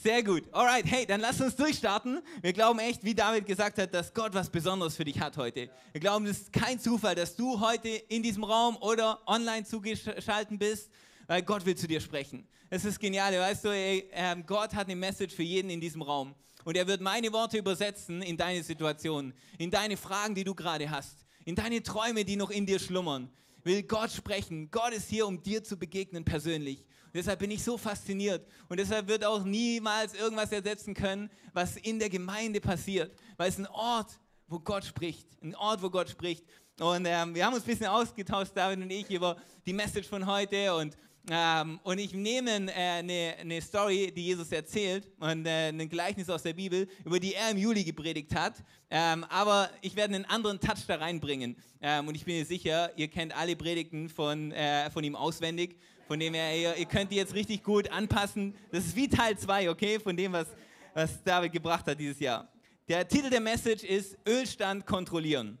Sehr gut. Alright, hey, dann lass uns durchstarten. Wir glauben echt, wie David gesagt hat, dass Gott was Besonderes für dich hat heute. Wir glauben, es ist kein Zufall, dass du heute in diesem Raum oder online zugeschaltet bist, weil Gott will zu dir sprechen. Es ist genial, weißt du, ey, äh, Gott hat eine Message für jeden in diesem Raum. Und er wird meine Worte übersetzen in deine Situation, in deine Fragen, die du gerade hast, in deine Träume, die noch in dir schlummern. Will Gott sprechen. Gott ist hier, um dir zu begegnen persönlich. Und deshalb bin ich so fasziniert. Und deshalb wird auch niemals irgendwas ersetzen können, was in der Gemeinde passiert. Weil es ein Ort, wo Gott spricht. Ein Ort, wo Gott spricht. Und ähm, wir haben uns ein bisschen ausgetauscht, David und ich, über die Message von heute. Und, ähm, und ich nehme eine äh, ne, ne Story, die Jesus erzählt, und äh, ein Gleichnis aus der Bibel, über die er im Juli gepredigt hat. Ähm, aber ich werde einen anderen Touch da reinbringen. Ähm, und ich bin mir sicher, ihr kennt alle Predigten von, äh, von ihm auswendig. Von dem her, ihr, ihr könnt die jetzt richtig gut anpassen. Das ist wie Teil 2, okay, von dem, was, was David gebracht hat dieses Jahr. Der Titel der Message ist Ölstand kontrollieren.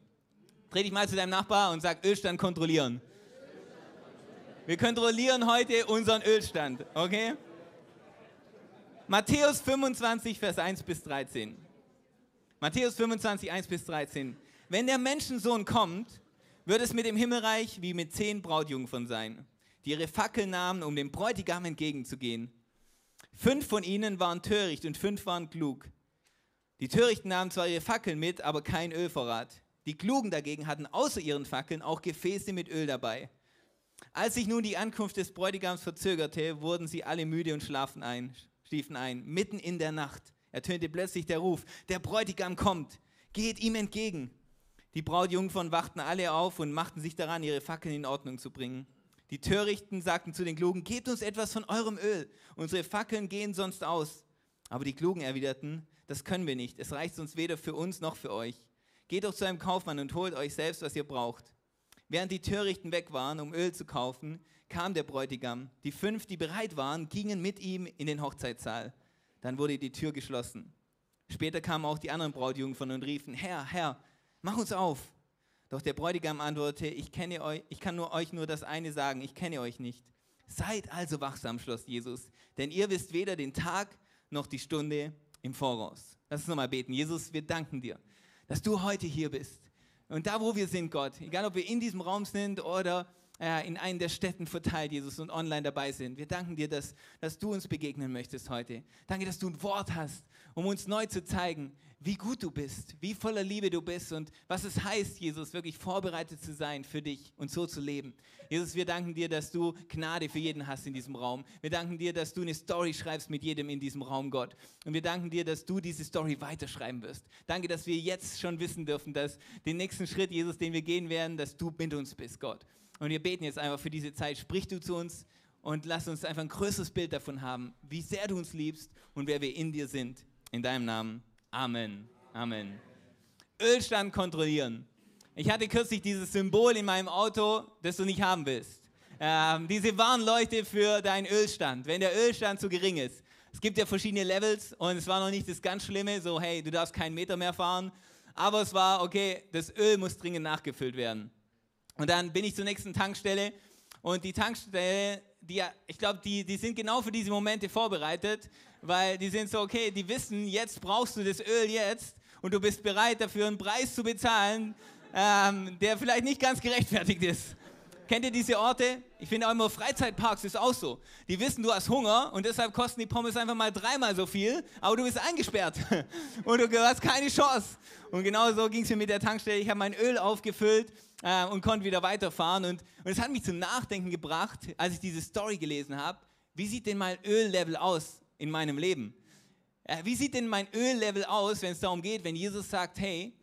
Dreh dich mal zu deinem Nachbar und sag Ölstand kontrollieren. Wir kontrollieren heute unseren Ölstand, okay? Matthäus 25, Vers 1 bis 13. Matthäus 25, 1 bis 13. Wenn der Menschensohn kommt, wird es mit dem Himmelreich wie mit zehn Brautjungfern sein die ihre Fackel nahmen, um dem Bräutigam entgegenzugehen. Fünf von ihnen waren töricht und fünf waren klug. Die Törichten nahmen zwar ihre Fackeln mit, aber kein Ölvorrat. Die Klugen dagegen hatten außer ihren Fackeln auch Gefäße mit Öl dabei. Als sich nun die Ankunft des Bräutigams verzögerte, wurden sie alle müde und schlafen ein, schliefen ein. Mitten in der Nacht ertönte plötzlich der Ruf, der Bräutigam kommt, geht ihm entgegen. Die Brautjungfern wachten alle auf und machten sich daran, ihre Fackeln in Ordnung zu bringen. Die Törichten sagten zu den Klugen, gebt uns etwas von eurem Öl, unsere Fackeln gehen sonst aus. Aber die Klugen erwiderten, das können wir nicht, es reicht uns weder für uns noch für euch. Geht doch zu einem Kaufmann und holt euch selbst, was ihr braucht. Während die Törichten weg waren, um Öl zu kaufen, kam der Bräutigam. Die fünf, die bereit waren, gingen mit ihm in den Hochzeitssaal. Dann wurde die Tür geschlossen. Später kamen auch die anderen Brautjungfern und riefen, Herr, Herr, mach uns auf. Doch der Bräutigam antwortete, ich, kenne euch, ich kann nur euch nur das eine sagen, ich kenne euch nicht. Seid also wachsam, schloss Jesus, denn ihr wisst weder den Tag noch die Stunde im Voraus. Lass uns nochmal beten. Jesus, wir danken dir, dass du heute hier bist. Und da, wo wir sind, Gott, egal ob wir in diesem Raum sind oder äh, in einen der Städten verteilt, Jesus, und online dabei sind, wir danken dir, dass, dass du uns begegnen möchtest heute. Danke, dass du ein Wort hast, um uns neu zu zeigen, wie gut du bist, wie voller Liebe du bist und was es heißt, Jesus, wirklich vorbereitet zu sein für dich und so zu leben. Jesus, wir danken dir, dass du Gnade für jeden hast in diesem Raum. Wir danken dir, dass du eine Story schreibst mit jedem in diesem Raum, Gott. Und wir danken dir, dass du diese Story weiterschreiben wirst. Danke, dass wir jetzt schon wissen dürfen, dass den nächsten Schritt, Jesus, den wir gehen werden, dass du mit uns bist, Gott. Und wir beten jetzt einfach für diese Zeit. Sprich du zu uns und lass uns einfach ein größeres Bild davon haben, wie sehr du uns liebst und wer wir in dir sind. In deinem Namen. Amen. Amen. Ölstand kontrollieren. Ich hatte kürzlich dieses Symbol in meinem Auto, das du nicht haben willst. Ähm, diese Warnleuchte für deinen Ölstand, wenn der Ölstand zu gering ist. Es gibt ja verschiedene Levels und es war noch nicht das ganz Schlimme, so hey, du darfst keinen Meter mehr fahren. Aber es war, okay, das Öl muss dringend nachgefüllt werden. Und dann bin ich zur nächsten Tankstelle und die Tankstelle, die, ich glaube, die, die sind genau für diese Momente vorbereitet weil die sind so, okay, die wissen, jetzt brauchst du das Öl jetzt und du bist bereit dafür einen Preis zu bezahlen, ähm, der vielleicht nicht ganz gerechtfertigt ist. Kennt ihr diese Orte? Ich finde auch immer Freizeitparks ist auch so. Die wissen, du hast Hunger und deshalb kosten die Pommes einfach mal dreimal so viel, aber du bist eingesperrt und du hast keine Chance. Und genau so ging es mir mit der Tankstelle. Ich habe mein Öl aufgefüllt äh, und konnte wieder weiterfahren. Und es hat mich zum Nachdenken gebracht, als ich diese Story gelesen habe. Wie sieht denn mein Öllevel aus in meinem Leben. Äh, wie sieht denn mein Öllevel aus, wenn es darum geht, wenn Jesus sagt, hey,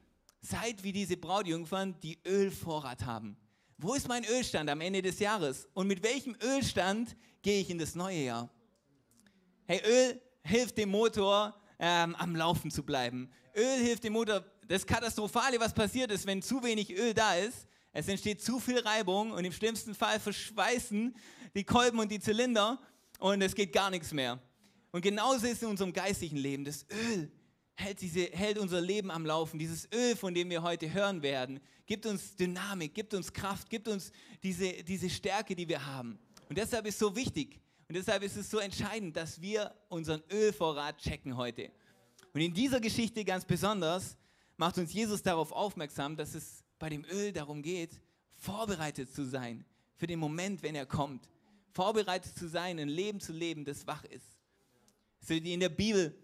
seid wie diese Brautjungfern, die Ölvorrat haben. Wo ist mein Ölstand am Ende des Jahres? Und mit welchem Ölstand gehe ich in das neue Jahr? Hey, Öl hilft dem Motor, ähm, am Laufen zu bleiben. Öl hilft dem Motor. Das Katastrophale, was passiert ist, wenn zu wenig Öl da ist, es entsteht zu viel Reibung und im schlimmsten Fall verschweißen die Kolben und die Zylinder und es geht gar nichts mehr. Und genauso ist es in unserem geistlichen Leben. Das Öl hält, diese, hält unser Leben am Laufen. Dieses Öl, von dem wir heute hören werden, gibt uns Dynamik, gibt uns Kraft, gibt uns diese, diese Stärke, die wir haben. Und deshalb ist so wichtig, Und deshalb ist es so entscheidend, dass wir unseren Ölvorrat checken heute. Und in dieser Geschichte ganz besonders macht uns Jesus darauf aufmerksam, dass es bei dem Öl darum geht, vorbereitet zu sein für den Moment, wenn er kommt. Vorbereitet zu sein, ein Leben zu leben, das wach ist. Also in der Bibel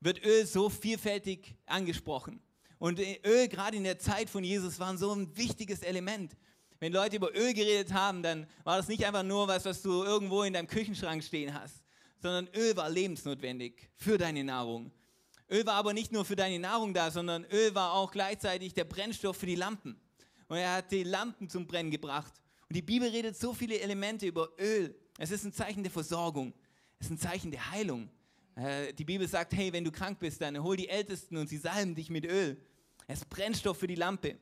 wird Öl so vielfältig angesprochen. Und Öl, gerade in der Zeit von Jesus, war so ein wichtiges Element. Wenn Leute über Öl geredet haben, dann war das nicht einfach nur was, was du irgendwo in deinem Küchenschrank stehen hast, sondern Öl war lebensnotwendig für deine Nahrung. Öl war aber nicht nur für deine Nahrung da, sondern Öl war auch gleichzeitig der Brennstoff für die Lampen. Und er hat die Lampen zum Brennen gebracht. Und die Bibel redet so viele Elemente über Öl. Es ist ein Zeichen der Versorgung. Es ist ein Zeichen der Heilung. Äh, die Bibel sagt, hey, wenn du krank bist, dann hol die Ältesten und sie salben dich mit Öl. Es ist Brennstoff für die Lampe.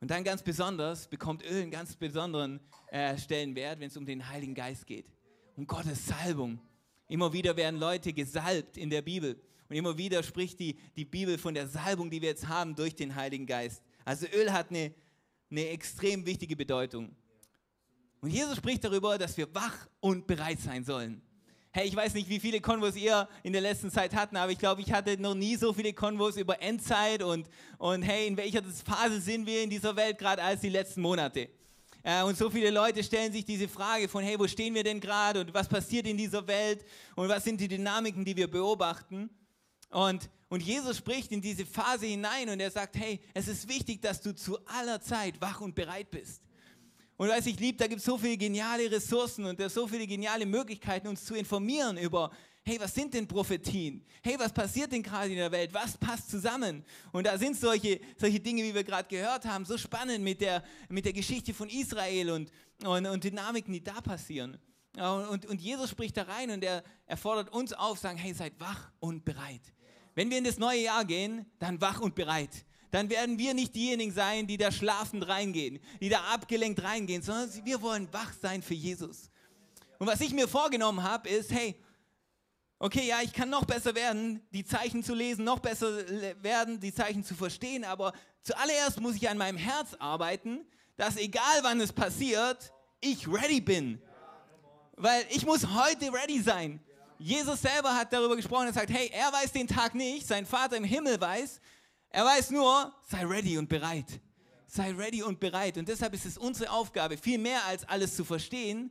Und dann ganz besonders bekommt Öl einen ganz besonderen äh, Stellenwert, wenn es um den Heiligen Geist geht. Um Gottes Salbung. Immer wieder werden Leute gesalbt in der Bibel. Und immer wieder spricht die, die Bibel von der Salbung, die wir jetzt haben durch den Heiligen Geist. Also Öl hat eine, eine extrem wichtige Bedeutung. Und Jesus spricht darüber, dass wir wach und bereit sein sollen. Hey, ich weiß nicht, wie viele Konvos ihr in der letzten Zeit hatten, aber ich glaube, ich hatte noch nie so viele Konvos über Endzeit und, und hey, in welcher Phase sind wir in dieser Welt gerade als die letzten Monate. Äh, und so viele Leute stellen sich diese Frage von, hey, wo stehen wir denn gerade und was passiert in dieser Welt und was sind die Dynamiken, die wir beobachten. Und, und Jesus spricht in diese Phase hinein und er sagt, hey, es ist wichtig, dass du zu aller Zeit wach und bereit bist. Und was ich liebe, da gibt es so viele geniale Ressourcen und so viele geniale Möglichkeiten, uns zu informieren über, hey, was sind denn Prophetien? Hey, was passiert denn gerade in der Welt? Was passt zusammen? Und da sind solche, solche Dinge, wie wir gerade gehört haben, so spannend mit der, mit der Geschichte von Israel und, und, und Dynamiken, die da passieren. Und, und Jesus spricht da rein und er, er fordert uns auf, sagen, hey, seid wach und bereit. Wenn wir in das neue Jahr gehen, dann wach und bereit dann werden wir nicht diejenigen sein, die da schlafend reingehen, die da abgelenkt reingehen, sondern wir wollen wach sein für Jesus. Und was ich mir vorgenommen habe, ist, hey, okay, ja, ich kann noch besser werden, die Zeichen zu lesen, noch besser werden, die Zeichen zu verstehen, aber zuallererst muss ich an meinem Herz arbeiten, dass egal wann es passiert, ich ready bin. Weil ich muss heute ready sein. Jesus selber hat darüber gesprochen und sagt, hey, er weiß den Tag nicht, sein Vater im Himmel weiß, er weiß nur, sei ready und bereit. Sei ready und bereit. Und deshalb ist es unsere Aufgabe, viel mehr als alles zu verstehen,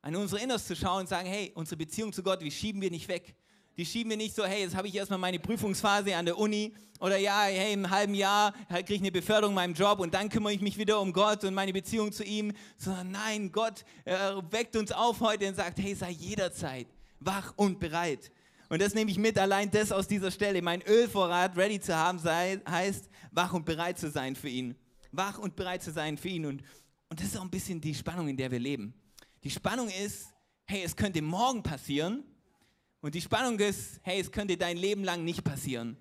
an unser Inneres zu schauen und sagen, hey, unsere Beziehung zu Gott, die schieben wir nicht weg. Die schieben wir nicht so, hey, jetzt habe ich erstmal meine Prüfungsphase an der Uni oder ja, hey, im halben Jahr kriege ich eine Beförderung in meinem Job und dann kümmere ich mich wieder um Gott und meine Beziehung zu ihm, sondern nein, Gott äh, weckt uns auf heute und sagt, hey, sei jederzeit wach und bereit. Und das nehme ich mit, allein das aus dieser Stelle. Mein Ölvorrat ready zu haben sei, heißt, wach und bereit zu sein für ihn. Wach und bereit zu sein für ihn. Und, und das ist auch ein bisschen die Spannung, in der wir leben. Die Spannung ist, hey, es könnte morgen passieren. Und die Spannung ist, hey, es könnte dein Leben lang nicht passieren.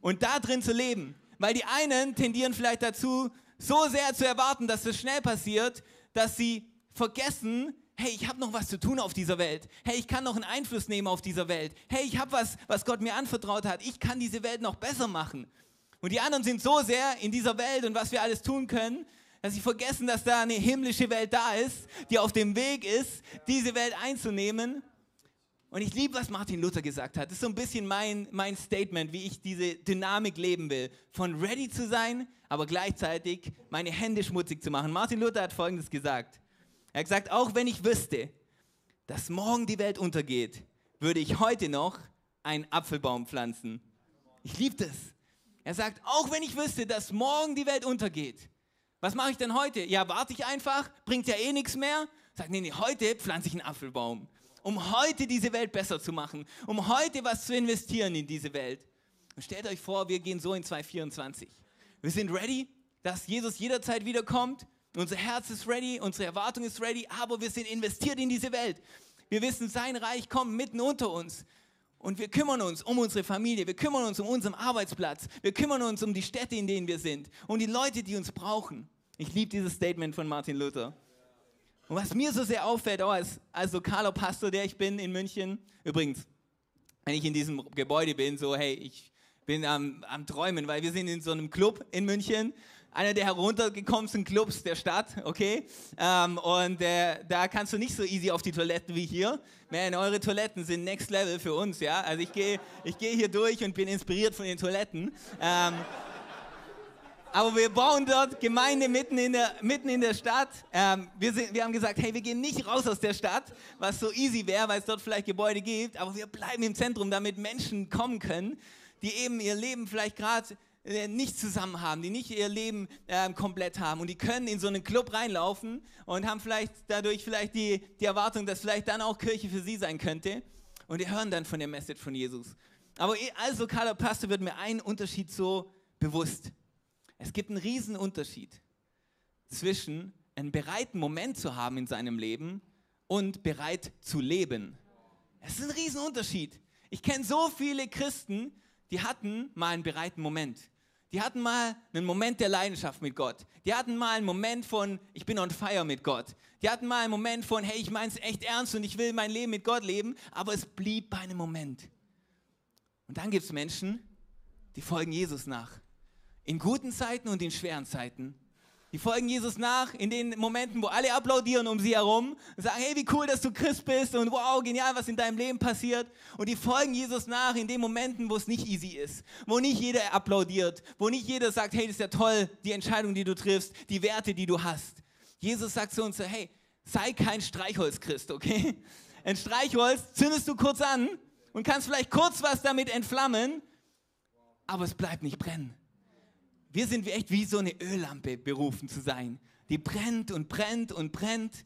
Und da drin zu leben. Weil die einen tendieren vielleicht dazu, so sehr zu erwarten, dass es schnell passiert, dass sie vergessen, hey, ich habe noch was zu tun auf dieser Welt. Hey, ich kann noch einen Einfluss nehmen auf dieser Welt. Hey, ich habe was, was Gott mir anvertraut hat. Ich kann diese Welt noch besser machen. Und die anderen sind so sehr in dieser Welt und was wir alles tun können, dass sie vergessen, dass da eine himmlische Welt da ist, die auf dem Weg ist, diese Welt einzunehmen. Und ich liebe, was Martin Luther gesagt hat. Das ist so ein bisschen mein, mein Statement, wie ich diese Dynamik leben will. Von ready zu sein, aber gleichzeitig meine Hände schmutzig zu machen. Martin Luther hat Folgendes gesagt. Er hat gesagt, auch wenn ich wüsste, dass morgen die Welt untergeht, würde ich heute noch einen Apfelbaum pflanzen. Ich liebe das. Er sagt, auch wenn ich wüsste, dass morgen die Welt untergeht, was mache ich denn heute? Ja, warte ich einfach, bringt ja eh nichts mehr. Sagt, nee, nee, heute pflanze ich einen Apfelbaum, um heute diese Welt besser zu machen, um heute was zu investieren in diese Welt. Und stellt euch vor, wir gehen so in 2024. Wir sind ready, dass Jesus jederzeit wiederkommt unser Herz ist ready, unsere Erwartung ist ready, aber wir sind investiert in diese Welt. Wir wissen, sein Reich kommt mitten unter uns. Und wir kümmern uns um unsere Familie, wir kümmern uns um unseren Arbeitsplatz, wir kümmern uns um die Städte, in denen wir sind, um die Leute, die uns brauchen. Ich liebe dieses Statement von Martin Luther. Und was mir so sehr auffällt, auch als, als lokaler Pastor, der ich bin in München, übrigens, wenn ich in diesem Gebäude bin, so, hey, ich bin am, am Träumen, weil wir sind in so einem Club in München einer der heruntergekommensten Clubs der Stadt, okay? Ähm, und äh, da kannst du nicht so easy auf die Toiletten wie hier. Man, eure Toiletten sind next level für uns, ja? Also ich gehe ich geh hier durch und bin inspiriert von den Toiletten. Ähm, aber wir bauen dort Gemeinde mitten in der, mitten in der Stadt. Ähm, wir, sind, wir haben gesagt, hey, wir gehen nicht raus aus der Stadt, was so easy wäre, weil es dort vielleicht Gebäude gibt, aber wir bleiben im Zentrum, damit Menschen kommen können, die eben ihr Leben vielleicht gerade nicht zusammen haben, die nicht ihr Leben äh, komplett haben und die können in so einen Club reinlaufen und haben vielleicht dadurch vielleicht die, die Erwartung, dass vielleicht dann auch Kirche für sie sein könnte und die hören dann von der Message von Jesus. Aber als lokaler Pastor wird mir ein Unterschied so bewusst. Es gibt einen riesen Unterschied zwischen einen bereiten Moment zu haben in seinem Leben und bereit zu leben. Es ist ein riesen Unterschied. Ich kenne so viele Christen, die hatten mal einen bereiten Moment. Die hatten mal einen Moment der Leidenschaft mit Gott. Die hatten mal einen Moment von, ich bin on fire mit Gott. Die hatten mal einen Moment von, hey, ich meine es echt ernst und ich will mein Leben mit Gott leben, aber es blieb bei einem Moment. Und dann gibt es Menschen, die folgen Jesus nach. In guten Zeiten und in schweren Zeiten. Die folgen Jesus nach in den Momenten, wo alle applaudieren um sie herum und sagen, hey, wie cool, dass du Christ bist und wow, genial, was in deinem Leben passiert. Und die folgen Jesus nach in den Momenten, wo es nicht easy ist, wo nicht jeder applaudiert, wo nicht jeder sagt, hey, das ist ja toll, die Entscheidung, die du triffst, die Werte, die du hast. Jesus sagt zu uns, hey, sei kein Streichholzchrist, okay? Ein Streichholz zündest du kurz an und kannst vielleicht kurz was damit entflammen, aber es bleibt nicht brennen wir sind echt wie so eine Öllampe berufen zu sein. Die brennt und brennt und brennt.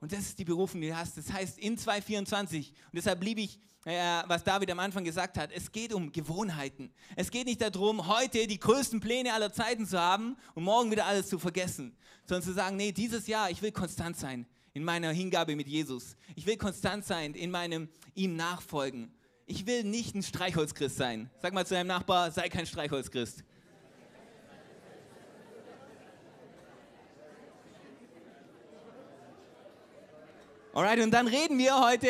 Und das ist die Berufung, die du hast. Das heißt in 224. Und deshalb liebe ich, äh, was David am Anfang gesagt hat. Es geht um Gewohnheiten. Es geht nicht darum, heute die größten Pläne aller Zeiten zu haben und morgen wieder alles zu vergessen. Sondern zu sagen, nee, dieses Jahr, ich will konstant sein in meiner Hingabe mit Jesus. Ich will konstant sein in meinem ihm nachfolgen. Ich will nicht ein Streichholzchrist sein. Sag mal zu deinem Nachbar, sei kein Streichholzchrist. Alright, und dann reden wir heute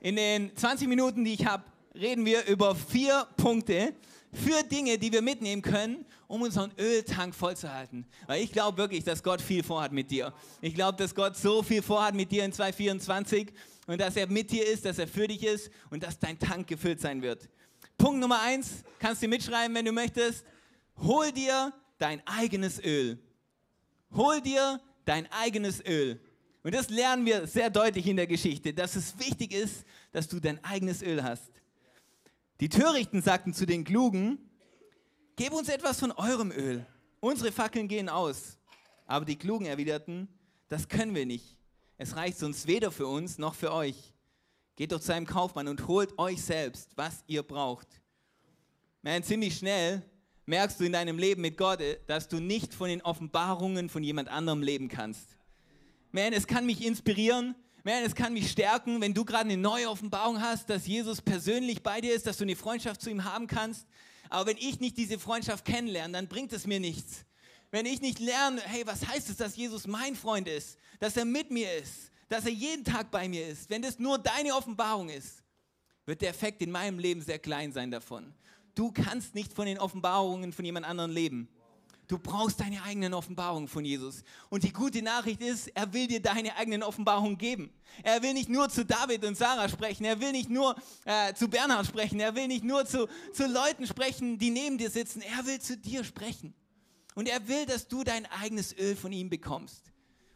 in den 20 Minuten, die ich habe, reden wir über vier Punkte, für Dinge, die wir mitnehmen können, um unseren Öltank vollzuhalten. Weil ich glaube wirklich, dass Gott viel vorhat mit dir. Ich glaube, dass Gott so viel vorhat mit dir in 2024 und dass er mit dir ist, dass er für dich ist und dass dein Tank gefüllt sein wird. Punkt Nummer eins, kannst du mitschreiben, wenn du möchtest. Hol dir dein eigenes Öl. Hol dir dein eigenes Öl. Und das lernen wir sehr deutlich in der Geschichte, dass es wichtig ist, dass du dein eigenes Öl hast. Die Törichten sagten zu den Klugen, gib uns etwas von eurem Öl. Unsere Fackeln gehen aus. Aber die Klugen erwiderten, das können wir nicht. Es reicht sonst weder für uns noch für euch. Geht doch zu einem Kaufmann und holt euch selbst, was ihr braucht. Man, ziemlich schnell merkst du in deinem Leben mit Gott, dass du nicht von den Offenbarungen von jemand anderem leben kannst. Man, es kann mich inspirieren. Man, es kann mich stärken, wenn du gerade eine neue Offenbarung hast, dass Jesus persönlich bei dir ist, dass du eine Freundschaft zu ihm haben kannst. Aber wenn ich nicht diese Freundschaft kennenlerne, dann bringt es mir nichts. Wenn ich nicht lerne, hey, was heißt es, dass Jesus mein Freund ist, dass er mit mir ist, dass er jeden Tag bei mir ist, wenn das nur deine Offenbarung ist, wird der Effekt in meinem Leben sehr klein sein davon. Du kannst nicht von den Offenbarungen von jemand anderem leben. Du brauchst deine eigenen Offenbarungen von Jesus. Und die gute Nachricht ist, er will dir deine eigenen Offenbarungen geben. Er will nicht nur zu David und Sarah sprechen, er will nicht nur äh, zu Bernhard sprechen, er will nicht nur zu, zu Leuten sprechen, die neben dir sitzen, er will zu dir sprechen. Und er will, dass du dein eigenes Öl von ihm bekommst.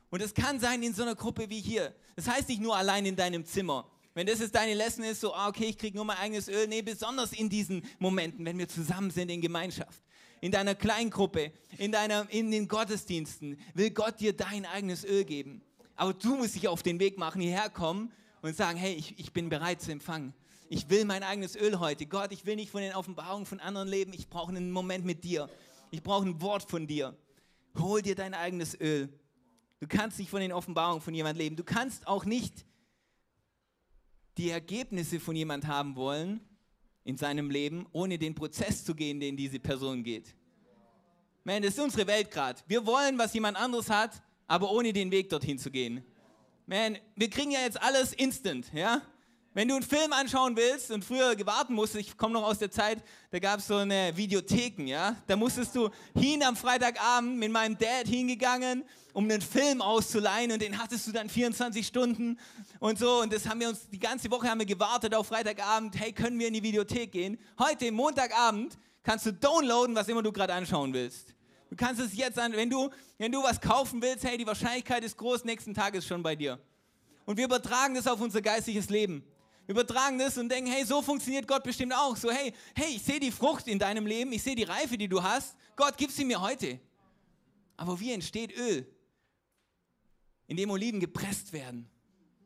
Und es kann sein in so einer Gruppe wie hier. Das heißt nicht nur allein in deinem Zimmer. Wenn das jetzt deine Lesson ist, so, ah, okay, ich kriege nur mein eigenes Öl. Nee, besonders in diesen Momenten, wenn wir zusammen sind in Gemeinschaft in deiner Kleingruppe, in, deiner, in den Gottesdiensten, will Gott dir dein eigenes Öl geben. Aber du musst dich auf den Weg machen, hierher kommen und sagen, hey, ich, ich bin bereit zu empfangen. Ich will mein eigenes Öl heute. Gott, ich will nicht von den Offenbarungen von anderen leben. Ich brauche einen Moment mit dir. Ich brauche ein Wort von dir. Hol dir dein eigenes Öl. Du kannst nicht von den Offenbarungen von jemand leben. Du kannst auch nicht die Ergebnisse von jemand haben wollen, in seinem Leben, ohne den Prozess zu gehen, den diese Person geht. Man, das ist unsere Welt gerade. Wir wollen, was jemand anderes hat, aber ohne den Weg dorthin zu gehen. Man, wir kriegen ja jetzt alles instant, ja? Wenn du einen Film anschauen willst und früher gewarten musst, ich komme noch aus der Zeit, da gab es so eine Videotheken, ja. Da musstest du hin am Freitagabend mit meinem Dad hingegangen, um einen Film auszuleihen und den hattest du dann 24 Stunden und so. Und das haben wir uns, die ganze Woche haben wir gewartet auf Freitagabend, hey, können wir in die Videothek gehen? Heute, Montagabend, kannst du downloaden, was immer du gerade anschauen willst. Du kannst es jetzt an, wenn du, wenn du was kaufen willst, hey, die Wahrscheinlichkeit ist groß, nächsten Tag ist schon bei dir. Und wir übertragen das auf unser geistiges Leben übertragen das und denken, hey, so funktioniert Gott bestimmt auch. So, hey, hey, ich sehe die Frucht in deinem Leben, ich sehe die Reife, die du hast. Gott, gib sie mir heute. Aber wie entsteht Öl? Indem Oliven gepresst werden.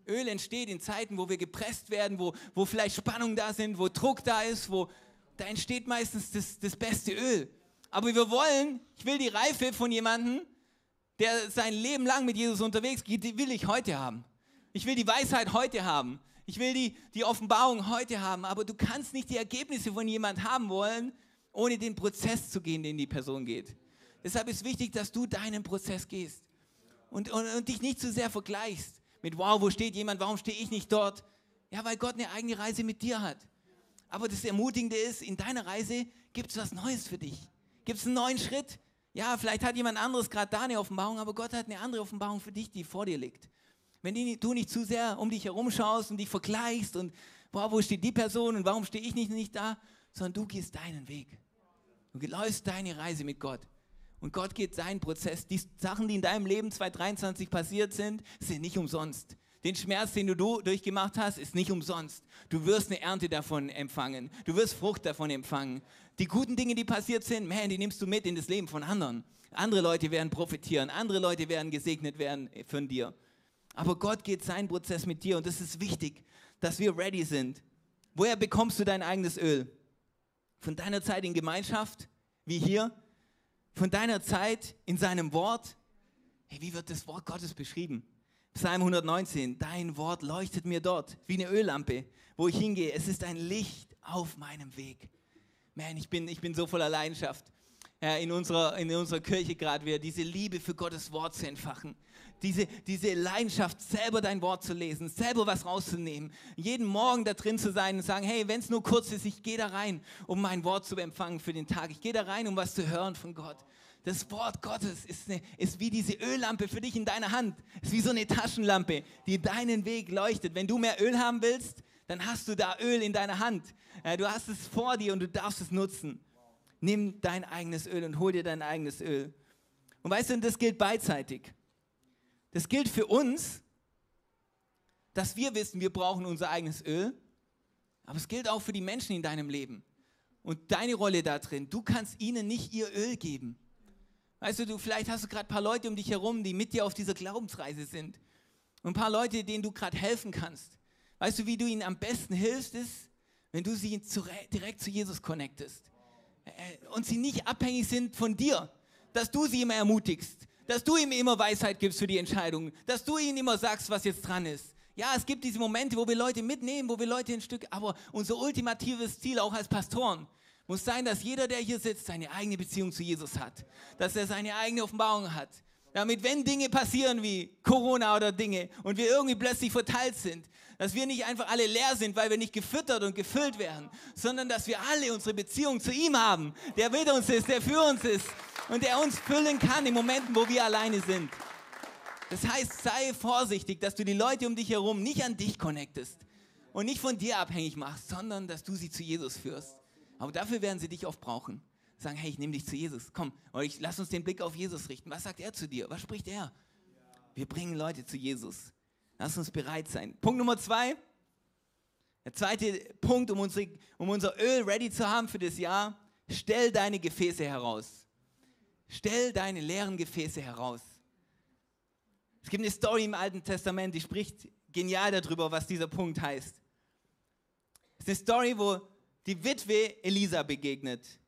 Öl entsteht in Zeiten, wo wir gepresst werden, wo, wo vielleicht Spannung da sind, wo Druck da ist, wo da entsteht meistens das, das beste Öl. Aber wir wollen, ich will die Reife von jemandem, der sein Leben lang mit Jesus unterwegs geht, die will ich heute haben. Ich will die Weisheit heute haben. Ich will die, die Offenbarung heute haben, aber du kannst nicht die Ergebnisse von jemand haben wollen, ohne den Prozess zu gehen, den die Person geht. Deshalb ist wichtig, dass du deinen Prozess gehst und, und, und dich nicht zu sehr vergleichst mit, wow, wo steht jemand, warum stehe ich nicht dort? Ja, weil Gott eine eigene Reise mit dir hat. Aber das Ermutigende ist, in deiner Reise gibt es was Neues für dich. Gibt es einen neuen Schritt? Ja, vielleicht hat jemand anderes gerade da eine Offenbarung, aber Gott hat eine andere Offenbarung für dich, die vor dir liegt. Wenn du nicht zu sehr um dich herum schaust und dich vergleichst und boah, wo steht die Person und warum stehe ich nicht, nicht da, sondern du gehst deinen Weg. Du läufst deine Reise mit Gott. Und Gott geht seinen Prozess. Die Sachen, die in deinem Leben 2023 passiert sind, sind nicht umsonst. Den Schmerz, den du durchgemacht hast, ist nicht umsonst. Du wirst eine Ernte davon empfangen. Du wirst Frucht davon empfangen. Die guten Dinge, die passiert sind, man, die nimmst du mit in das Leben von anderen. Andere Leute werden profitieren. Andere Leute werden gesegnet werden von dir. Aber Gott geht seinen Prozess mit dir und es ist wichtig, dass wir ready sind. Woher bekommst du dein eigenes Öl? Von deiner Zeit in Gemeinschaft, wie hier? Von deiner Zeit in seinem Wort? Hey, wie wird das Wort Gottes beschrieben? Psalm 119, dein Wort leuchtet mir dort wie eine Öllampe, wo ich hingehe. Es ist ein Licht auf meinem Weg. Man, ich bin, ich bin so voller Leidenschaft in, unserer, in unserer Kirche gerade wieder, diese Liebe für Gottes Wort zu entfachen diese, diese Leidenschaft, selber dein Wort zu lesen, selber was rauszunehmen, jeden Morgen da drin zu sein und sagen, hey, wenn es nur kurz ist, ich gehe da rein, um mein Wort zu empfangen für den Tag. Ich gehe da rein, um was zu hören von Gott. Das Wort Gottes ist, eine, ist wie diese Öllampe für dich in deiner Hand. Ist wie so eine Taschenlampe, die deinen Weg leuchtet. Wenn du mehr Öl haben willst, dann hast du da Öl in deiner Hand. Äh, du hast es vor dir und du darfst es nutzen. Nimm dein eigenes Öl und hol dir dein eigenes Öl. Und weißt du, das gilt beidseitig. Das gilt für uns, dass wir wissen, wir brauchen unser eigenes Öl. Aber es gilt auch für die Menschen in deinem Leben. Und deine Rolle da drin. Du kannst ihnen nicht ihr Öl geben. Weißt du, du vielleicht hast du gerade ein paar Leute um dich herum, die mit dir auf dieser Glaubensreise sind. Und ein paar Leute, denen du gerade helfen kannst. Weißt du, wie du ihnen am besten hilfst, ist, wenn du sie direkt zu Jesus connectest. Äh, und sie nicht abhängig sind von dir, dass du sie immer ermutigst, dass du ihm immer Weisheit gibst für die Entscheidung, dass du ihm immer sagst, was jetzt dran ist. Ja, es gibt diese Momente, wo wir Leute mitnehmen, wo wir Leute ein Stück, aber unser ultimatives Ziel auch als Pastoren muss sein, dass jeder, der hier sitzt, seine eigene Beziehung zu Jesus hat, dass er seine eigene Offenbarung hat. Damit, wenn Dinge passieren wie Corona oder Dinge und wir irgendwie plötzlich verteilt sind, dass wir nicht einfach alle leer sind, weil wir nicht gefüttert und gefüllt werden, sondern dass wir alle unsere Beziehung zu ihm haben, der mit uns ist, der für uns ist und der uns füllen kann in Momenten, wo wir alleine sind. Das heißt, sei vorsichtig, dass du die Leute um dich herum nicht an dich connectest und nicht von dir abhängig machst, sondern dass du sie zu Jesus führst. Aber dafür werden sie dich oft brauchen. Sagen, hey, ich nehme dich zu Jesus. Komm, oder ich lass uns den Blick auf Jesus richten. Was sagt er zu dir? Was spricht er? Wir bringen Leute zu Jesus. Lass uns bereit sein. Punkt Nummer zwei. Der zweite Punkt, um, unsere, um unser Öl ready zu haben für das Jahr. Stell deine Gefäße heraus. Stell deine leeren Gefäße heraus. Es gibt eine Story im Alten Testament, die spricht genial darüber, was dieser Punkt heißt. Es ist eine Story, wo die Witwe Elisa begegnet.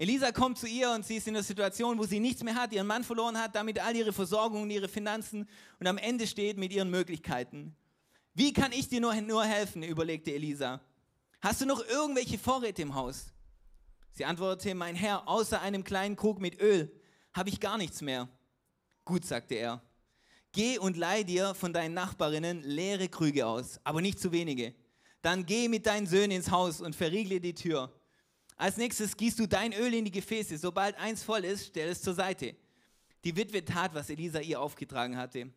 Elisa kommt zu ihr und sie ist in einer Situation, wo sie nichts mehr hat, ihren Mann verloren hat, damit all ihre Versorgung und ihre Finanzen und am Ende steht mit ihren Möglichkeiten. Wie kann ich dir nur, nur helfen, überlegte Elisa. Hast du noch irgendwelche Vorräte im Haus? Sie antwortete, mein Herr, außer einem kleinen Krug mit Öl habe ich gar nichts mehr. Gut, sagte er. Geh und leih dir von deinen Nachbarinnen leere Krüge aus, aber nicht zu wenige. Dann geh mit deinen Söhnen ins Haus und verriegle die Tür. Als nächstes gießt du dein Öl in die Gefäße. Sobald eins voll ist, stell es zur Seite. Die Witwe tat, was Elisa ihr aufgetragen hatte.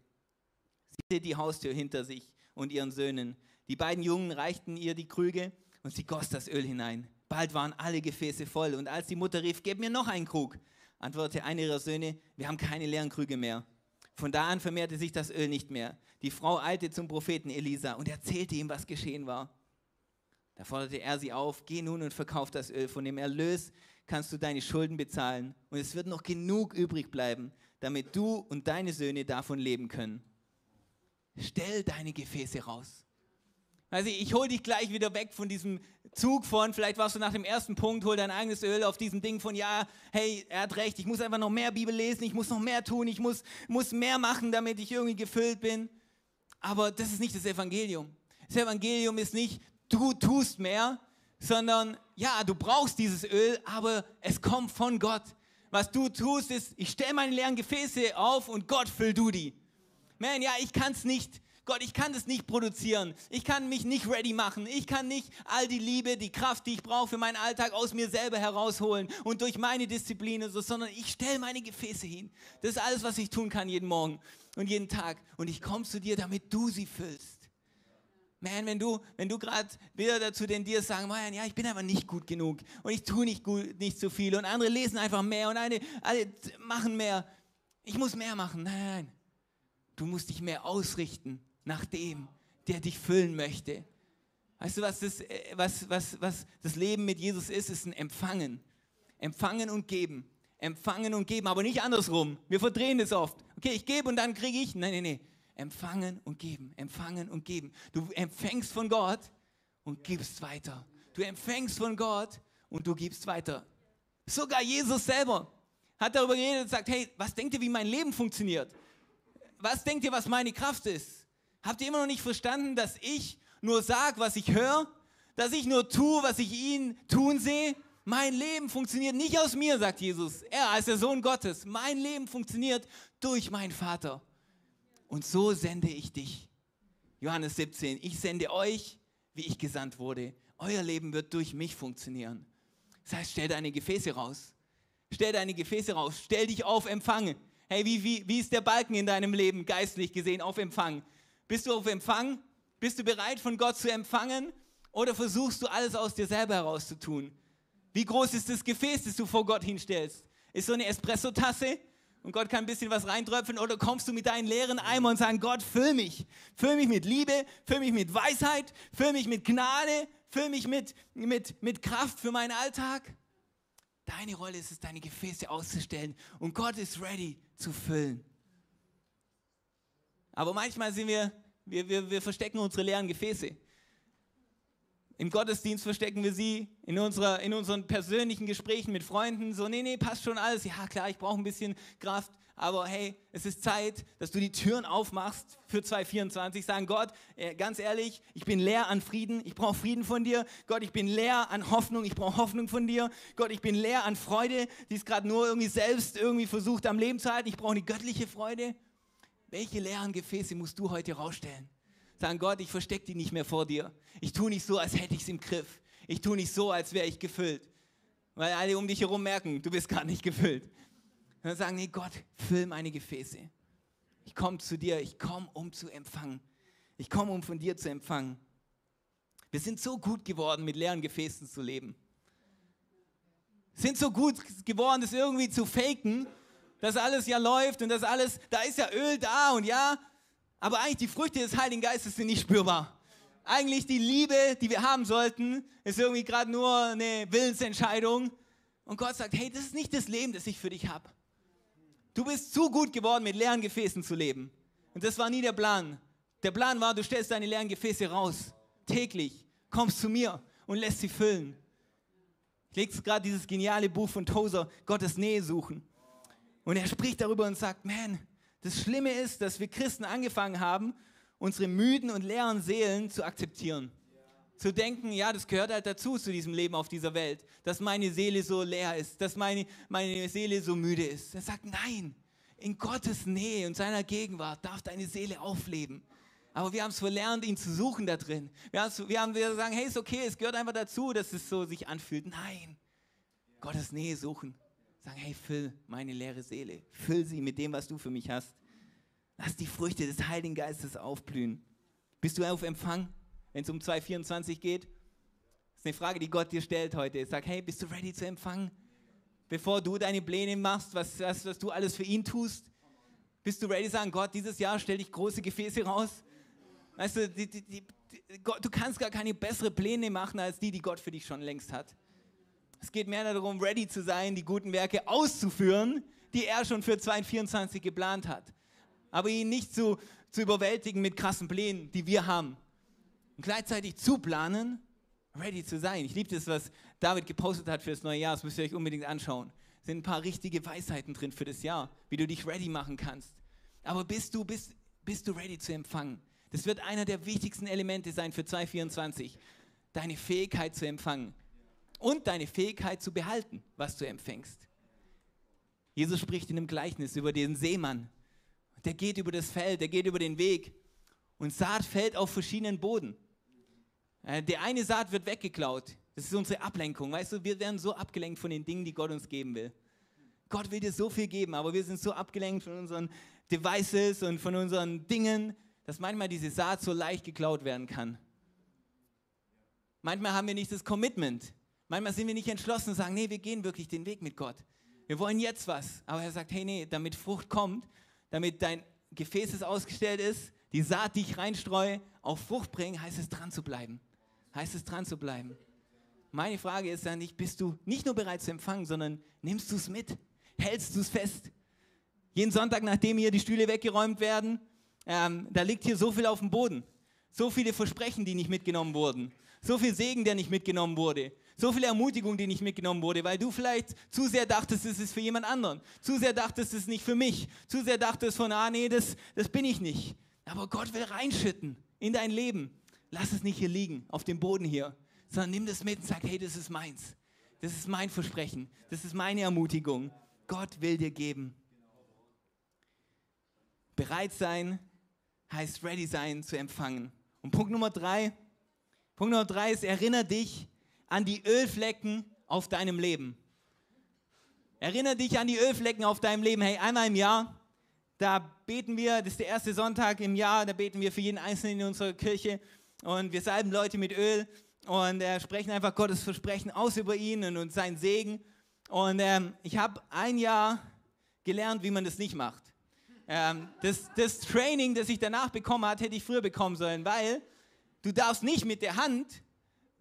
Sie hielt die Haustür hinter sich und ihren Söhnen. Die beiden Jungen reichten ihr die Krüge und sie goss das Öl hinein. Bald waren alle Gefäße voll und als die Mutter rief, gib mir noch einen Krug, antwortete einer ihrer Söhne, wir haben keine leeren Krüge mehr. Von da an vermehrte sich das Öl nicht mehr. Die Frau eilte zum Propheten Elisa und erzählte ihm, was geschehen war. Da forderte er sie auf, geh nun und verkauf das Öl. Von dem Erlös kannst du deine Schulden bezahlen und es wird noch genug übrig bleiben, damit du und deine Söhne davon leben können. Stell deine Gefäße raus. Also ich hole dich gleich wieder weg von diesem Zug von, vielleicht warst du nach dem ersten Punkt, hol dein eigenes Öl auf diesem Ding von, ja, hey, er hat recht, ich muss einfach noch mehr Bibel lesen, ich muss noch mehr tun, ich muss, muss mehr machen, damit ich irgendwie gefüllt bin. Aber das ist nicht das Evangelium. Das Evangelium ist nicht, du tust mehr, sondern ja, du brauchst dieses Öl, aber es kommt von Gott. Was du tust, ist, ich stelle meine leeren Gefäße auf und Gott füll du die. Man, ja, ich kann es nicht. Gott, ich kann das nicht produzieren. Ich kann mich nicht ready machen. Ich kann nicht all die Liebe, die Kraft, die ich brauche für meinen Alltag aus mir selber herausholen und durch meine Disziplin, so, sondern ich stelle meine Gefäße hin. Das ist alles, was ich tun kann jeden Morgen und jeden Tag. Und ich komme zu dir, damit du sie füllst. Man, wenn du, wenn du gerade wieder dazu den dir sagen, man, ja, ich bin aber nicht gut genug und ich tue nicht gut, nicht so viel und andere lesen einfach mehr und eine, alle machen mehr. Ich muss mehr machen. Nein, nein. Du musst dich mehr ausrichten nach dem, der dich füllen möchte. Weißt du, was das, äh, was, was, was das Leben mit Jesus ist? Ist ein Empfangen. Empfangen und geben. Empfangen und geben, aber nicht andersrum. Wir verdrehen das oft. Okay, ich gebe und dann kriege ich. Nein, nein, nein. Empfangen und geben, empfangen und geben. Du empfängst von Gott und gibst weiter. Du empfängst von Gott und du gibst weiter. Sogar Jesus selber hat darüber geredet und sagt, hey, was denkt ihr, wie mein Leben funktioniert? Was denkt ihr, was meine Kraft ist? Habt ihr immer noch nicht verstanden, dass ich nur sage, was ich höre? Dass ich nur tue, was ich ihn tun sehe? Mein Leben funktioniert nicht aus mir, sagt Jesus. Er als der Sohn Gottes. Mein Leben funktioniert durch meinen Vater. Und so sende ich dich. Johannes 17, ich sende euch, wie ich gesandt wurde. Euer Leben wird durch mich funktionieren. Das heißt, stell deine Gefäße raus. Stell deine Gefäße raus. Stell dich auf Empfang. Hey, wie, wie, wie ist der Balken in deinem Leben geistlich gesehen auf Empfang? Bist du auf Empfang? Bist du bereit, von Gott zu empfangen? Oder versuchst du alles aus dir selber herauszutun? Wie groß ist das Gefäß, das du vor Gott hinstellst? Ist so eine Espresso-Tasse? Und Gott kann ein bisschen was reintröpfeln oder kommst du mit deinen leeren Eimer und sagst, Gott, füll mich. Füll mich mit Liebe, füll mich mit Weisheit, füll mich mit Gnade, füll mich mit, mit, mit Kraft für meinen Alltag. Deine Rolle ist es, deine Gefäße auszustellen und Gott ist ready zu füllen. Aber manchmal sind wir, wir, wir, wir verstecken unsere leeren Gefäße. Im Gottesdienst verstecken wir sie, in, unserer, in unseren persönlichen Gesprächen mit Freunden. So, nee, nee, passt schon alles. Ja, klar, ich brauche ein bisschen Kraft. Aber hey, es ist Zeit, dass du die Türen aufmachst für 2024. Sagen, Gott, äh, ganz ehrlich, ich bin leer an Frieden. Ich brauche Frieden von dir. Gott, ich bin leer an Hoffnung. Ich brauche Hoffnung von dir. Gott, ich bin leer an Freude, die es gerade nur irgendwie selbst irgendwie versucht am Leben zu halten. Ich brauche eine göttliche Freude. Welche leeren Gefäße musst du heute rausstellen? Sagen, Gott, ich verstecke die nicht mehr vor dir. Ich tue nicht so, als hätte ich es im Griff. Ich tue nicht so, als wäre ich gefüllt. Weil alle um dich herum merken, du bist gar nicht gefüllt. Dann sagen, nee, Gott, füll meine Gefäße. Ich komme zu dir, ich komme, um zu empfangen. Ich komme, um von dir zu empfangen. Wir sind so gut geworden, mit leeren Gefäßen zu leben. Sind so gut geworden, das irgendwie zu faken, dass alles ja läuft und dass alles, da ist ja Öl da und ja, aber eigentlich die Früchte des Heiligen Geistes sind nicht spürbar. Eigentlich die Liebe, die wir haben sollten, ist irgendwie gerade nur eine Willensentscheidung. Und Gott sagt, hey, das ist nicht das Leben, das ich für dich habe. Du bist zu gut geworden, mit leeren Gefäßen zu leben. Und das war nie der Plan. Der Plan war, du stellst deine leeren Gefäße raus, täglich, kommst zu mir und lässt sie füllen. Ich lese gerade dieses geniale Buch von Tozer, Gottes Nähe suchen. Und er spricht darüber und sagt, man, das Schlimme ist, dass wir Christen angefangen haben, unsere müden und leeren Seelen zu akzeptieren. Zu denken, ja, das gehört halt dazu, zu diesem Leben auf dieser Welt, dass meine Seele so leer ist, dass meine, meine Seele so müde ist. Er sagt, nein, in Gottes Nähe und seiner Gegenwart darf deine Seele aufleben. Aber wir haben es verlernt, ihn zu suchen da drin. Wir, wir haben wir sagen, hey, ist okay, es gehört einfach dazu, dass es so sich anfühlt. Nein, Gottes Nähe suchen. Sagen, hey, füll meine leere Seele. Füll sie mit dem, was du für mich hast. Lass die Früchte des Heiligen Geistes aufblühen. Bist du auf Empfang, wenn es um 2,24 geht? Das ist eine Frage, die Gott dir stellt heute. Sag, hey, bist du ready zu empfangen? Bevor du deine Pläne machst, was, was, was du alles für ihn tust, bist du ready zu sagen, Gott, dieses Jahr stell dich große Gefäße raus? Weißt du, die, die, die, Gott, du kannst gar keine bessere Pläne machen als die, die Gott für dich schon längst hat. Es geht mehr darum, ready zu sein, die guten Werke auszuführen, die er schon für 2024 geplant hat. Aber ihn nicht zu, zu überwältigen mit krassen Plänen, die wir haben. Und gleichzeitig zu planen, ready zu sein. Ich liebe das, was David gepostet hat für das neue Jahr. Das müsst ihr euch unbedingt anschauen. Es sind ein paar richtige Weisheiten drin für das Jahr, wie du dich ready machen kannst. Aber bist du, bist, bist du ready zu empfangen? Das wird einer der wichtigsten Elemente sein für 2024. Deine Fähigkeit zu empfangen und deine Fähigkeit zu behalten, was du empfängst. Jesus spricht in einem Gleichnis über den Seemann. Der geht über das Feld, der geht über den Weg und Saat fällt auf verschiedenen Boden. Äh, der eine Saat wird weggeklaut. Das ist unsere Ablenkung. Weißt du, wir werden so abgelenkt von den Dingen, die Gott uns geben will. Gott will dir so viel geben, aber wir sind so abgelenkt von unseren Devices und von unseren Dingen, dass manchmal diese Saat so leicht geklaut werden kann. Manchmal haben wir nicht das Commitment. Manchmal sind wir nicht entschlossen und sagen, nee, wir gehen wirklich den Weg mit Gott. Wir wollen jetzt was. Aber er sagt, hey, nee, damit Frucht kommt, damit dein Gefäß ausgestellt ist, die Saat, die ich reinstreue, auf Frucht bringen, heißt es dran zu bleiben. Heißt es dran zu bleiben. Meine Frage ist dann nicht, bist du nicht nur bereit zu empfangen, sondern nimmst du es mit? Hältst du es fest? Jeden Sonntag, nachdem hier die Stühle weggeräumt werden, ähm, da liegt hier so viel auf dem Boden. So viele Versprechen, die nicht mitgenommen wurden. So viel Segen, der nicht mitgenommen wurde. So viel Ermutigung, die nicht mitgenommen wurde, weil du vielleicht zu sehr dachtest, es ist für jemand anderen. Zu sehr dachtest, es ist nicht für mich. Zu sehr dachtest von, ah nee, das, das bin ich nicht. Aber Gott will reinschütten in dein Leben. Lass es nicht hier liegen, auf dem Boden hier, sondern nimm das mit und sag, hey, das ist meins. Das ist mein Versprechen. Das ist meine Ermutigung. Gott will dir geben. Bereit sein heißt ready sein zu empfangen. Und Punkt Nummer drei, Punkt Nummer drei ist, erinnere dich an die Ölflecken auf deinem Leben. Erinnere dich an die Ölflecken auf deinem Leben. Hey, einmal im Jahr, da beten wir, das ist der erste Sonntag im Jahr, da beten wir für jeden Einzelnen in unserer Kirche und wir salben Leute mit Öl und äh, sprechen einfach Gottes Versprechen aus über ihn und, und seinen Segen. Und ähm, ich habe ein Jahr gelernt, wie man das nicht macht. Ähm, das, das Training, das ich danach bekommen habe, hätte ich früher bekommen sollen, weil du darfst nicht mit der Hand,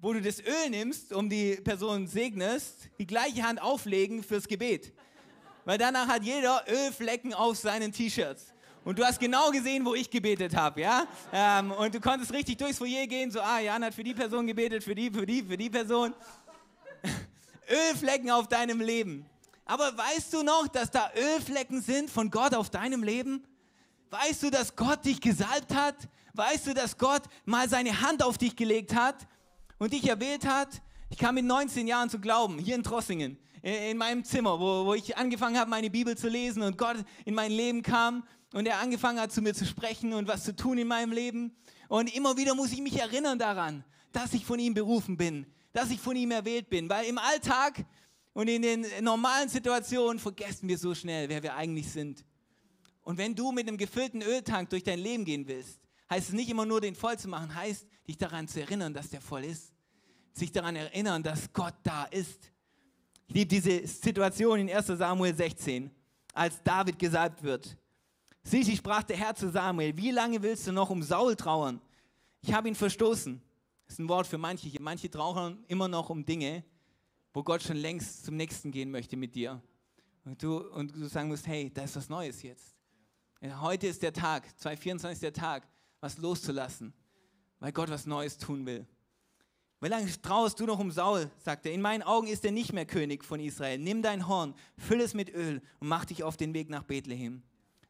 wo du das Öl nimmst, um die Person segnest, die gleiche Hand auflegen fürs Gebet. Weil danach hat jeder Ölflecken auf seinen T-Shirts. Und du hast genau gesehen, wo ich gebetet habe, ja? Ähm, und du konntest richtig durchs Foyer gehen, so, ah, Jan hat für die Person gebetet, für die, für die, für die Person. Ölflecken auf deinem Leben. Aber weißt du noch, dass da Ölflecken sind von Gott auf deinem Leben? Weißt du, dass Gott dich gesalbt hat? Weißt du, dass Gott mal seine Hand auf dich gelegt hat und dich erwählt hat? Ich kam mit 19 Jahren zu glauben, hier in Trossingen, in meinem Zimmer, wo, wo ich angefangen habe, meine Bibel zu lesen und Gott in mein Leben kam und er angefangen hat, zu mir zu sprechen und was zu tun in meinem Leben. Und immer wieder muss ich mich erinnern daran, dass ich von ihm berufen bin, dass ich von ihm erwählt bin, weil im Alltag und in den normalen Situationen vergessen wir so schnell, wer wir eigentlich sind. Und wenn du mit einem gefüllten Öltank durch dein Leben gehen willst, heißt es nicht immer nur, den voll zu machen, heißt, dich daran zu erinnern, dass der voll ist. Sich daran erinnern, dass Gott da ist. Ich liebe diese Situation in 1 Samuel 16, als David gesalbt wird. Sieh, sprach der Herr zu Samuel, wie lange willst du noch um Saul trauern? Ich habe ihn verstoßen. Das ist ein Wort für manche. Manche trauern immer noch um Dinge, wo Gott schon längst zum Nächsten gehen möchte mit dir. Und du, und du sagen musst, hey, da ist was Neues jetzt. Heute ist der Tag, 2024 ist der Tag, was loszulassen, weil Gott was Neues tun will. Wie lange trauerst du noch um Saul? sagt er. In meinen Augen ist er nicht mehr König von Israel. Nimm dein Horn, füll es mit Öl und mach dich auf den Weg nach Bethlehem.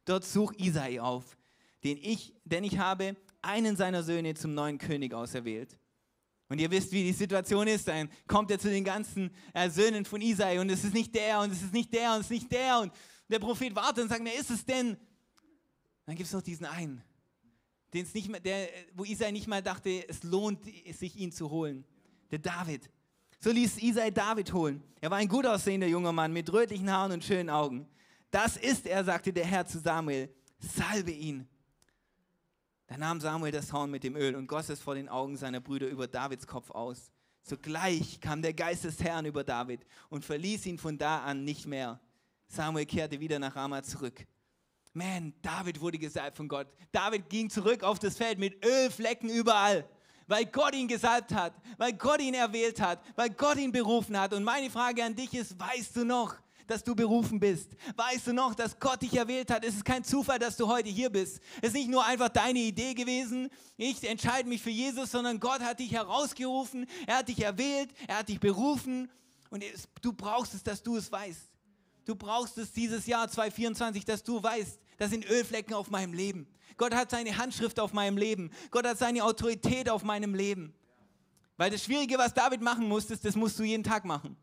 Dort such Isai auf, den ich, denn ich habe einen seiner Söhne zum neuen König auserwählt. Und ihr wisst, wie die Situation ist. Dann kommt er zu den ganzen äh, Söhnen von Isai und es ist nicht der und es ist nicht der und es ist nicht der. Und der Prophet wartet und sagt, wer ist es denn? Dann gibt es noch diesen einen, den's nicht mehr, der, wo Isai nicht mal dachte, es lohnt sich, ihn zu holen. Der David. So ließ Isai David holen. Er war ein gut aussehender junger Mann mit rötlichen Haaren und schönen Augen. Das ist er, sagte der Herr zu Samuel. Salbe ihn. Da nahm Samuel das Horn mit dem Öl und goss es vor den Augen seiner Brüder über Davids Kopf aus. Sogleich kam der Geist des Herrn über David und verließ ihn von da an nicht mehr. Samuel kehrte wieder nach Rama zurück. Man, David wurde gesalbt von Gott. David ging zurück auf das Feld mit Ölflecken überall, weil Gott ihn gesalbt hat, weil Gott ihn erwählt hat, weil Gott ihn berufen hat. Und meine Frage an dich ist, weißt du noch, dass du berufen bist? Weißt du noch, dass Gott dich erwählt hat? Es ist kein Zufall, dass du heute hier bist. Es ist nicht nur einfach deine Idee gewesen, ich entscheide mich für Jesus, sondern Gott hat dich herausgerufen, er hat dich erwählt, er hat dich berufen und du brauchst es, dass du es weißt. Du brauchst es dieses Jahr 2024, dass du weißt, das sind Ölflecken auf meinem Leben. Gott hat seine Handschrift auf meinem Leben. Gott hat seine Autorität auf meinem Leben. Weil das Schwierige, was David machen musste, das musst du jeden Tag machen.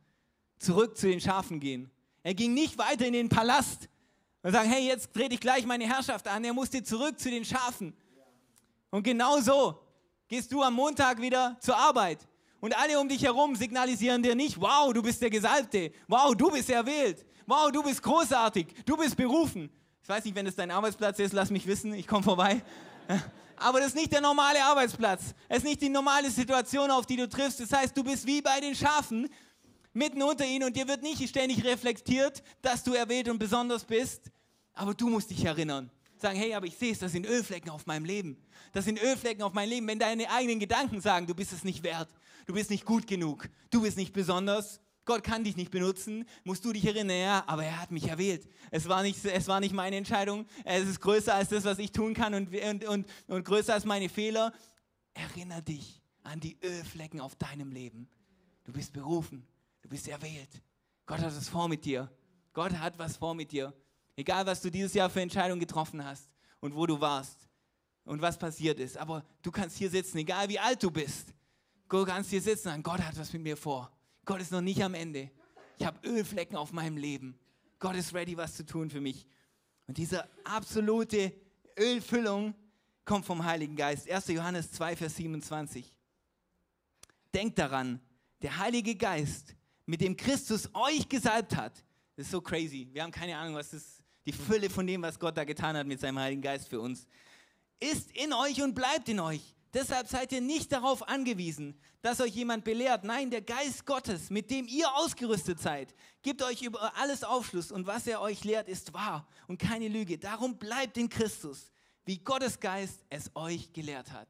Zurück zu den Schafen gehen. Er ging nicht weiter in den Palast und sagen, hey, jetzt trete ich gleich meine Herrschaft an. Er musste zurück zu den Schafen. Und genau so gehst du am Montag wieder zur Arbeit. Und alle um dich herum signalisieren dir nicht, wow, du bist der Gesalbte, wow, du bist erwählt, wow, du bist großartig, du bist berufen. Ich weiß nicht, wenn es dein Arbeitsplatz ist, lass mich wissen, ich komme vorbei. Aber das ist nicht der normale Arbeitsplatz. Es ist nicht die normale Situation, auf die du triffst. Das heißt, du bist wie bei den Schafen, mitten unter ihnen und dir wird nicht ständig reflektiert, dass du erwählt und besonders bist. Aber du musst dich erinnern. Sagen, hey, aber ich sehe es, das sind Ölflecken auf meinem Leben. Das sind Ölflecken auf meinem Leben. Wenn deine eigenen Gedanken sagen, du bist es nicht wert, du bist nicht gut genug, du bist nicht besonders, Gott kann dich nicht benutzen, musst du dich erinnern, ja, aber er hat mich erwählt. Es war nicht, es war nicht meine Entscheidung, es ist größer als das, was ich tun kann und, und, und, und größer als meine Fehler. Erinnere dich an die Ölflecken auf deinem Leben. Du bist berufen, du bist erwählt. Gott hat was vor mit dir. Gott hat was vor mit dir. Egal, was du dieses Jahr für Entscheidungen getroffen hast und wo du warst und was passiert ist. Aber du kannst hier sitzen, egal wie alt du bist. Du kannst hier sitzen und Gott hat was mit mir vor. Gott ist noch nicht am Ende. Ich habe Ölflecken auf meinem Leben. Gott ist ready, was zu tun für mich. Und diese absolute Ölfüllung kommt vom Heiligen Geist. 1. Johannes 2, Vers 27. Denkt daran, der Heilige Geist, mit dem Christus euch gesalbt hat, das ist so crazy. Wir haben keine Ahnung, was ist die Fülle von dem, was Gott da getan hat mit seinem Heiligen Geist für uns, ist in euch und bleibt in euch. Deshalb seid ihr nicht darauf angewiesen, dass euch jemand belehrt. Nein, der Geist Gottes, mit dem ihr ausgerüstet seid, gibt euch über alles Aufschluss und was er euch lehrt, ist wahr und keine Lüge. Darum bleibt in Christus, wie Gottes Geist es euch gelehrt hat.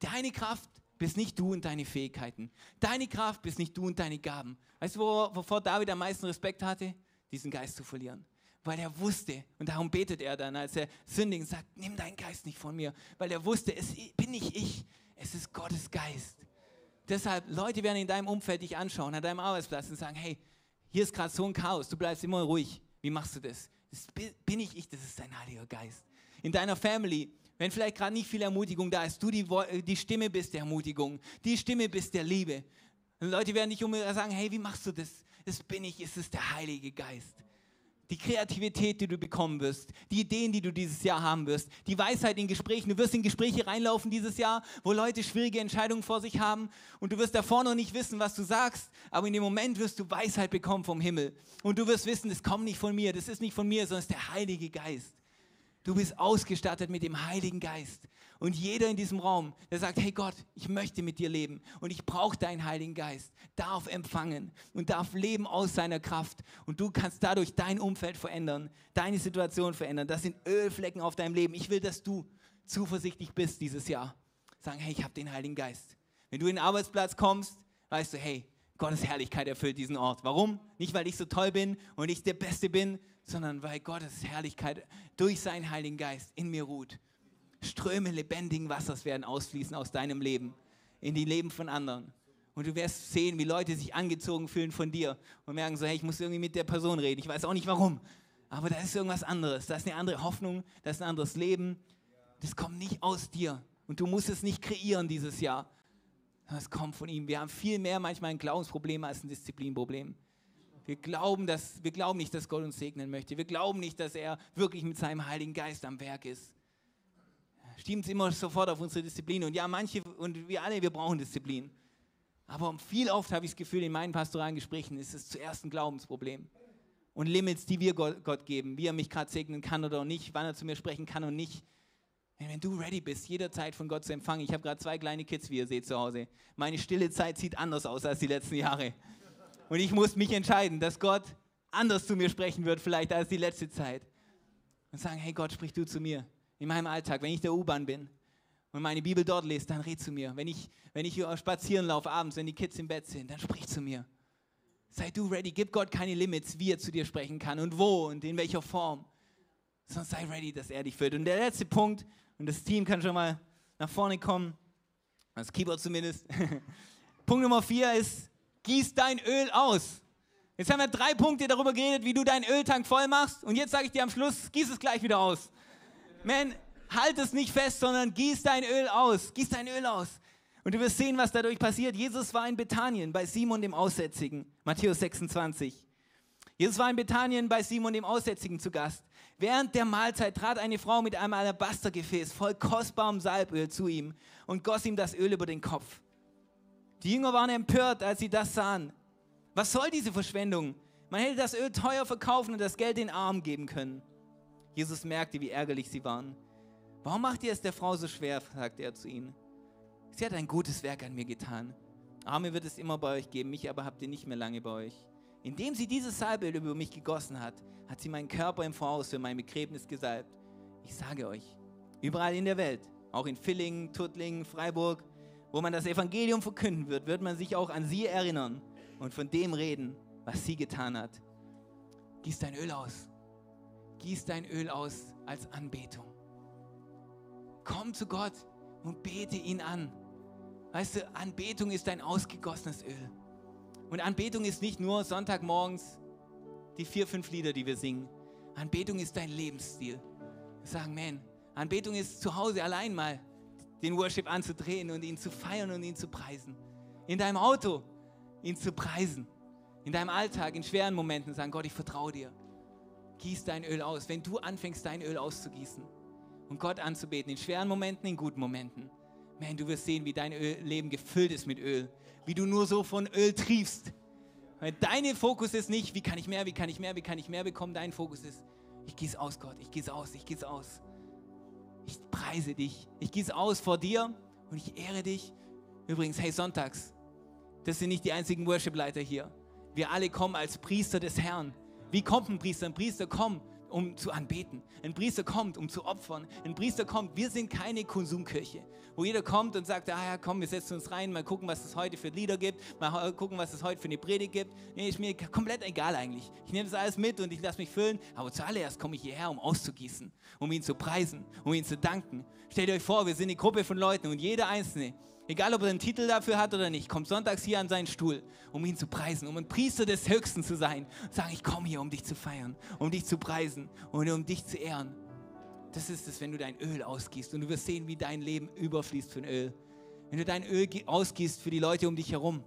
Deine Kraft bist nicht du und deine Fähigkeiten. Deine Kraft bist nicht du und deine Gaben. Weißt du, wovor David am meisten Respekt hatte? Diesen Geist zu verlieren weil er wusste, und darum betet er dann, als er sündigt, sagt, nimm deinen Geist nicht von mir, weil er wusste, es bin nicht ich, es ist Gottes Geist. Deshalb, Leute werden in deinem Umfeld dich anschauen, an deinem Arbeitsplatz und sagen, hey, hier ist gerade so ein Chaos, du bleibst immer ruhig. Wie machst du das? Das bin ich ich, das ist dein Heiliger Geist. In deiner Family, wenn vielleicht gerade nicht viel Ermutigung da ist, du die, die Stimme bist der Ermutigung, die Stimme bist der Liebe. Und Leute werden dich um sagen, hey, wie machst du das? Das bin ich, es ist der Heilige Geist die Kreativität, die du bekommen wirst, die Ideen, die du dieses Jahr haben wirst, die Weisheit in Gesprächen. Du wirst in Gespräche reinlaufen dieses Jahr, wo Leute schwierige Entscheidungen vor sich haben und du wirst davor noch nicht wissen, was du sagst, aber in dem Moment wirst du Weisheit bekommen vom Himmel und du wirst wissen, das kommt nicht von mir, das ist nicht von mir, sondern es ist der Heilige Geist. Du bist ausgestattet mit dem Heiligen Geist. Und jeder in diesem Raum, der sagt, hey Gott, ich möchte mit dir leben und ich brauche deinen Heiligen Geist, darf empfangen und darf leben aus seiner Kraft. Und du kannst dadurch dein Umfeld verändern, deine Situation verändern. Das sind Ölflecken auf deinem Leben. Ich will, dass du zuversichtlich bist dieses Jahr. Sagen, hey, ich habe den Heiligen Geist. Wenn du in den Arbeitsplatz kommst, weißt du, hey, Gottes Herrlichkeit erfüllt diesen Ort. Warum? Nicht, weil ich so toll bin und ich der Beste bin, sondern weil Gottes Herrlichkeit durch seinen Heiligen Geist in mir ruht. Ströme lebendigen Wassers werden ausfließen aus deinem Leben in die Leben von anderen. Und du wirst sehen, wie Leute sich angezogen fühlen von dir und merken so, hey, ich muss irgendwie mit der Person reden. Ich weiß auch nicht warum, aber da ist irgendwas anderes. Da ist eine andere Hoffnung, da ist ein anderes Leben. Das kommt nicht aus dir. Und du musst es nicht kreieren dieses Jahr. Das kommt von ihm. Wir haben viel mehr manchmal ein Glaubensproblem als ein Disziplinproblem. Wir glauben, dass, wir glauben nicht, dass Gott uns segnen möchte. Wir glauben nicht, dass er wirklich mit seinem Heiligen Geist am Werk ist. Stimmt es immer sofort auf unsere Disziplin. Und ja, manche und wir alle, wir brauchen Disziplin. Aber viel oft habe ich das Gefühl, in meinen pastoralen Gesprächen ist es zuerst ein Glaubensproblem. Und Limits, die wir Gott geben, wie er mich gerade segnen kann oder nicht, wann er zu mir sprechen kann und nicht. Wenn du ready bist, jederzeit von Gott zu empfangen. Ich habe gerade zwei kleine Kids, wie ihr seht, zu Hause. Meine stille Zeit sieht anders aus als die letzten Jahre. Und ich muss mich entscheiden, dass Gott anders zu mir sprechen wird, vielleicht als die letzte Zeit. Und sagen, hey Gott, sprich du zu mir in meinem Alltag, wenn ich der U-Bahn bin und meine Bibel dort lese, dann red zu mir. Wenn ich, wenn ich spazieren laufe abends, wenn die Kids im Bett sind, dann sprich zu mir. Sei du ready, gib Gott keine Limits, wie er zu dir sprechen kann und wo und in welcher Form. Sondern sei ready, dass er dich führt. Und der letzte Punkt, und das Team kann schon mal nach vorne kommen, das Keyboard zumindest. Punkt Nummer vier ist, gieß dein Öl aus. Jetzt haben wir drei Punkte darüber geredet, wie du deinen Öltank voll machst. Und jetzt sage ich dir am Schluss, gieß es gleich wieder aus. Man, halt es nicht fest, sondern gieß dein Öl aus. Gieß dein Öl aus. Und du wirst sehen, was dadurch passiert. Jesus war in Bethanien bei Simon dem Aussätzigen. Matthäus 26. Jesus war in Bethanien bei Simon dem Aussätzigen zu Gast. Während der Mahlzeit trat eine Frau mit einem Alabastergefäß voll kostbarem Salböl zu ihm und goss ihm das Öl über den Kopf. Die Jünger waren empört, als sie das sahen. Was soll diese Verschwendung? Man hätte das Öl teuer verkaufen und das Geld den Armen geben können. Jesus merkte, wie ärgerlich sie waren. Warum macht ihr es der Frau so schwer? sagte er zu ihnen. Sie hat ein gutes Werk an mir getan. Arme wird es immer bei euch geben, mich aber habt ihr nicht mehr lange bei euch. Indem sie dieses Salböl über mich gegossen hat, hat sie meinen Körper im Voraus für mein Begräbnis gesalbt. Ich sage euch, überall in der Welt, auch in Villingen, Tuttlingen, Freiburg, wo man das Evangelium verkünden wird, wird man sich auch an sie erinnern und von dem reden, was sie getan hat. Gieß dein Öl aus. Gieß dein Öl aus als Anbetung. Komm zu Gott und bete ihn an. Weißt du, Anbetung ist dein ausgegossenes Öl. Und Anbetung ist nicht nur Sonntagmorgens die vier, fünf Lieder, die wir singen. Anbetung ist dein Lebensstil. Wir sagen, man, Anbetung ist zu Hause allein mal den Worship anzudrehen und ihn zu feiern und ihn zu preisen. In deinem Auto, ihn zu preisen. In deinem Alltag, in schweren Momenten sagen, Gott, ich vertraue dir. Gieß dein Öl aus. Wenn du anfängst, dein Öl auszugießen und Gott anzubeten, in schweren Momenten, in guten Momenten, man, du wirst sehen, wie dein Öl, Leben gefüllt ist mit Öl. Wie du nur so von Öl triefst. Weil dein Fokus ist nicht, wie kann ich mehr, wie kann ich mehr, wie kann ich mehr bekommen. Dein Fokus ist, ich gieße aus, Gott, ich gieße aus, ich gieße aus. Ich preise dich. Ich gieße aus vor dir und ich ehre dich. Übrigens, hey, sonntags, das sind nicht die einzigen Worship-Leiter hier. Wir alle kommen als Priester des Herrn. Wie kommt ein Priester? Ein Priester kommt, um zu anbeten. Ein Priester kommt, um zu opfern. Ein Priester kommt, wir sind keine Konsumkirche, wo jeder kommt und sagt, ah ja, komm, wir setzen uns rein, mal gucken, was es heute für Lieder gibt, mal gucken, was es heute für eine Predigt gibt. Nee, ist mir komplett egal eigentlich. Ich nehme das alles mit und ich lasse mich füllen, aber zuallererst komme ich hierher, um auszugießen, um ihn zu preisen, um ihn zu danken. Stellt euch vor, wir sind eine Gruppe von Leuten und jeder Einzelne egal ob er einen Titel dafür hat oder nicht, kommt sonntags hier an seinen Stuhl, um ihn zu preisen, um ein Priester des Höchsten zu sein. Und sagen, ich komme hier, um dich zu feiern, um dich zu preisen und um dich zu ehren. Das ist es, wenn du dein Öl ausgießt und du wirst sehen, wie dein Leben überfließt von Öl. Wenn du dein Öl ausgießt für die Leute um dich herum,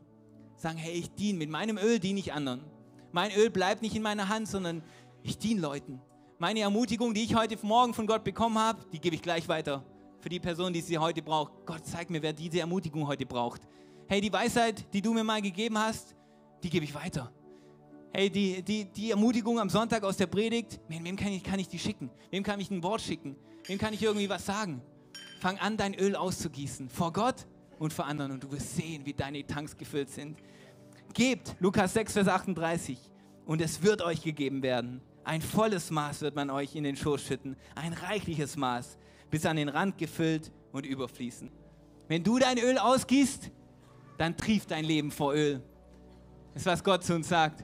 sagen, hey, ich diene, mit meinem Öl diene ich anderen. Mein Öl bleibt nicht in meiner Hand, sondern ich diene Leuten. Meine Ermutigung, die ich heute Morgen von Gott bekommen habe, die gebe ich gleich weiter für die Person, die sie heute braucht. Gott, zeig mir, wer diese Ermutigung heute braucht. Hey, die Weisheit, die du mir mal gegeben hast, die gebe ich weiter. Hey, die, die, die Ermutigung am Sonntag aus der Predigt, wem kann ich, kann ich die schicken? Wem kann ich ein Wort schicken? Wem kann ich irgendwie was sagen? Fang an, dein Öl auszugießen. Vor Gott und vor anderen. Und du wirst sehen, wie deine Tanks gefüllt sind. Gebt, Lukas 6, Vers 38. Und es wird euch gegeben werden. Ein volles Maß wird man euch in den Schoß schütten. Ein reichliches Maß bis an den Rand gefüllt und überfließen. Wenn du dein Öl ausgießt, dann trieft dein Leben vor Öl. Das ist, was Gott zu uns sagt.